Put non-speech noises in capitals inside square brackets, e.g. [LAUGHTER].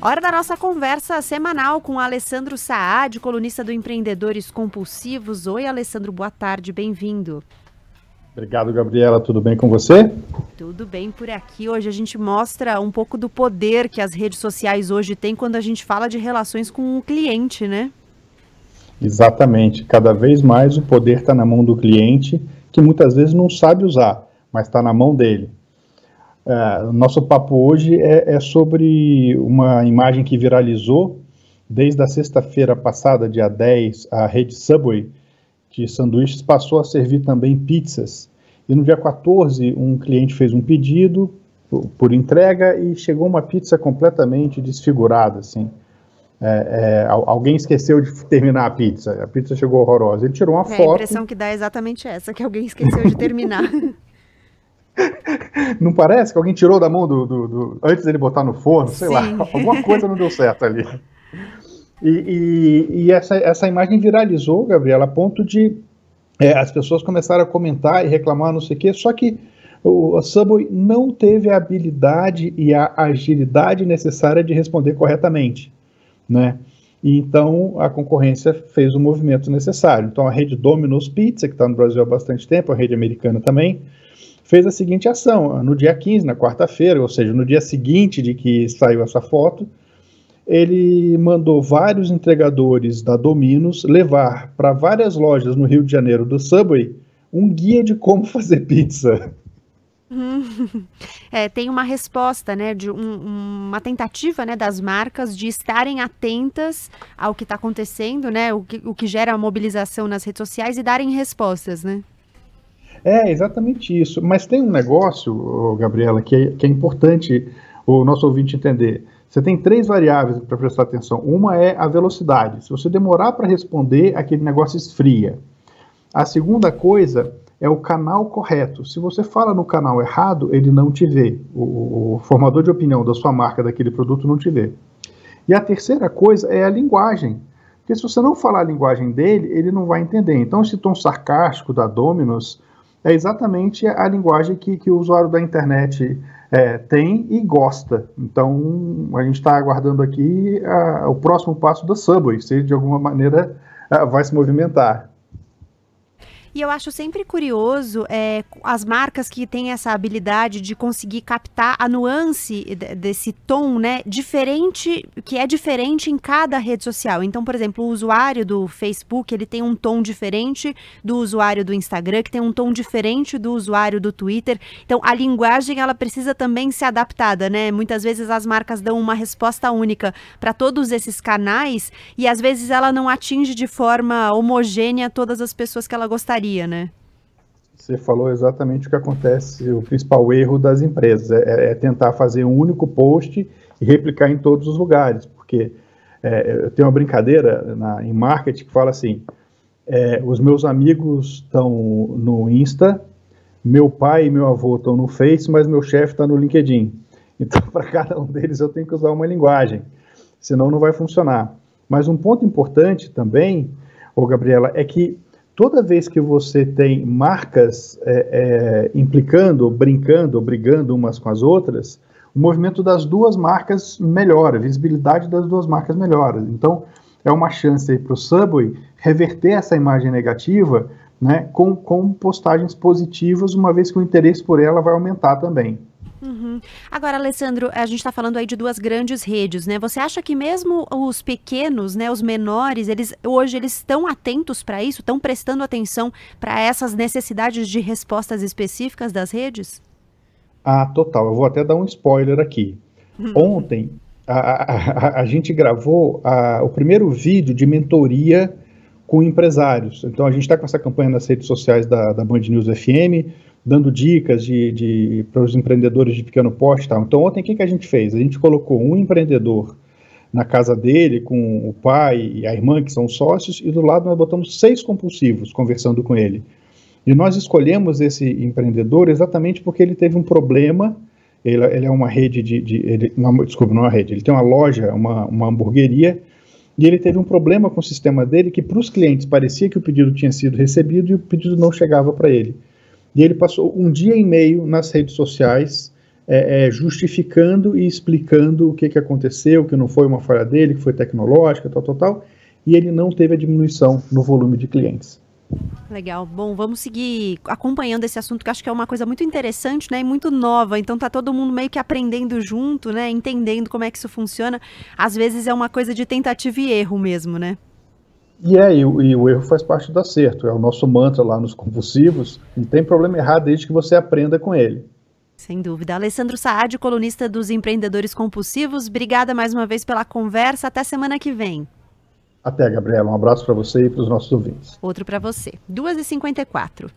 Hora da nossa conversa semanal com Alessandro Saad, colunista do Empreendedores Compulsivos. Oi, Alessandro, boa tarde, bem-vindo. Obrigado, Gabriela. Tudo bem com você? Tudo bem por aqui. Hoje a gente mostra um pouco do poder que as redes sociais hoje têm quando a gente fala de relações com o cliente, né? Exatamente. Cada vez mais o poder está na mão do cliente, que muitas vezes não sabe usar, mas está na mão dele. É, nosso papo hoje é, é sobre uma imagem que viralizou desde a sexta-feira passada, dia 10, a rede Subway de sanduíches passou a servir também pizzas. E no dia 14, um cliente fez um pedido por entrega e chegou uma pizza completamente desfigurada, assim. É, é, alguém esqueceu de terminar a pizza, a pizza chegou horrorosa. Ele tirou uma é, foto. A impressão que dá é exatamente essa, que alguém esqueceu de terminar. [LAUGHS] [LAUGHS] Não parece que alguém tirou da mão do, do, do antes dele botar no forno, sei Sim. lá, [LAUGHS] alguma coisa não deu certo ali. E, e, e essa, essa imagem viralizou, Gabriela, a ponto de é, as pessoas começaram a comentar e reclamar, não sei o quê, só que o Subway não teve a habilidade e a agilidade necessária de responder corretamente, né? E então a concorrência fez o movimento necessário. Então a rede Domino's Pizza, que está no Brasil há bastante tempo, a rede americana também, fez a seguinte ação. No dia 15, na quarta-feira, ou seja, no dia seguinte de que saiu essa foto, ele mandou vários entregadores da Dominos levar para várias lojas no Rio de Janeiro do Subway um guia de como [LAUGHS] fazer pizza. [LAUGHS] É, tem uma resposta, né, de um, uma tentativa, né, das marcas de estarem atentas ao que está acontecendo, né, o que, o que gera mobilização nas redes sociais e darem respostas, né? É, exatamente isso. Mas tem um negócio, Gabriela, que é, que é importante o nosso ouvinte entender. Você tem três variáveis para prestar atenção. Uma é a velocidade. Se você demorar para responder, aquele negócio esfria. A segunda coisa é o canal correto. Se você fala no canal errado, ele não te vê. O, o, formador de opinião da sua marca, daquele produto, não te vê. E a terceira coisa é a linguagem. Porque se você não falar a linguagem dele, ele não vai entender. Então, esse tom sarcástico da Dominus é exatamente a linguagem que, que o usuário da internet é, tem e gosta. Então, a gente está aguardando aqui o próximo passo da Subway, se de alguma maneira vai se movimentar. E eu acho sempre curioso é, as marcas que têm essa habilidade de conseguir captar a nuance desse tom, né? Diferente, que é diferente em cada rede social. Então, por exemplo, o usuário do Facebook, ele tem um tom diferente do usuário do Instagram, que tem um tom diferente do usuário do Twitter. Então, a linguagem, ela precisa também ser adaptada, né? Muitas vezes as marcas dão uma resposta única para todos esses canais e às vezes ela não atinge de forma homogênea todas as pessoas que ela gostaria né? Você falou exatamente o que acontece, o principal erro das empresas é, é tentar fazer um único post e replicar em todos os lugares, porque é, eu tenho uma brincadeira na, em marketing que fala assim: é, os meus amigos estão no Insta, meu pai e meu avô estão no Face, mas meu chefe está no LinkedIn. Então, [LAUGHS] para cada um deles, eu tenho que usar uma linguagem, senão não vai funcionar. Mas um ponto importante também, ô Gabriela, é que toda vez que você tem marcas é, é, implicando, brincando, brigando umas com as outras, o movimento das duas marcas melhora, a visibilidade das duas marcas melhora. Então, é uma chance para o Subway reverter essa imagem negativa né, com, com postagens positivas, uma vez que o interesse por ela vai aumentar também. Uhum. Agora, Alessandro, a gente está falando aí de duas grandes redes, né? Você acha que mesmo os pequenos, né, os menores, eles hoje eles estão atentos para isso, estão prestando atenção para essas necessidades de respostas específicas das redes? Ah, total. Eu vou até dar um spoiler aqui. Uhum. Ontem a, a, a, a, gente gravou o primeiro vídeo de mentoria com empresários. Então a gente está com essa campanha nas redes sociais da, da Band News FM dando dicas de, de para os empreendedores de pequeno porte tal. Então, ontem, o que, que a gente fez? A gente colocou um empreendedor na casa dele, com o pai e a irmã, que são sócios, e do lado nós botamos seis compulsivos conversando com ele. E nós escolhemos esse empreendedor exatamente porque ele teve um problema. Ele, ele é uma rede de. de ele, não, desculpa, não é uma rede, ele tem uma loja, uma, uma hamburgueria, e ele teve um problema com o sistema dele que para os clientes parecia que o pedido tinha sido recebido e o pedido não chegava para ele. E ele passou um dia e meio nas redes sociais é, é, justificando e explicando o que, que aconteceu, que não foi uma falha dele, que foi tecnológica, tal, tal, tal, e ele não teve a diminuição no volume de clientes. Legal. Bom, vamos seguir acompanhando esse assunto que acho que é uma coisa muito interessante, né, e muito nova. Então tá todo mundo meio que aprendendo junto, né, entendendo como é que isso funciona. Às vezes é uma coisa de tentativa e erro mesmo, né? E é, e, e o erro faz parte do acerto. É o nosso mantra lá nos compulsivos. Não tem problema errar desde que você aprenda com ele. Sem dúvida. Alessandro Saad, colunista dos Empreendedores Compulsivos, obrigada mais uma vez pela conversa. Até semana que vem. Até, Gabriela. Um abraço para você e para os nossos ouvintes. Outro para você. 2h54.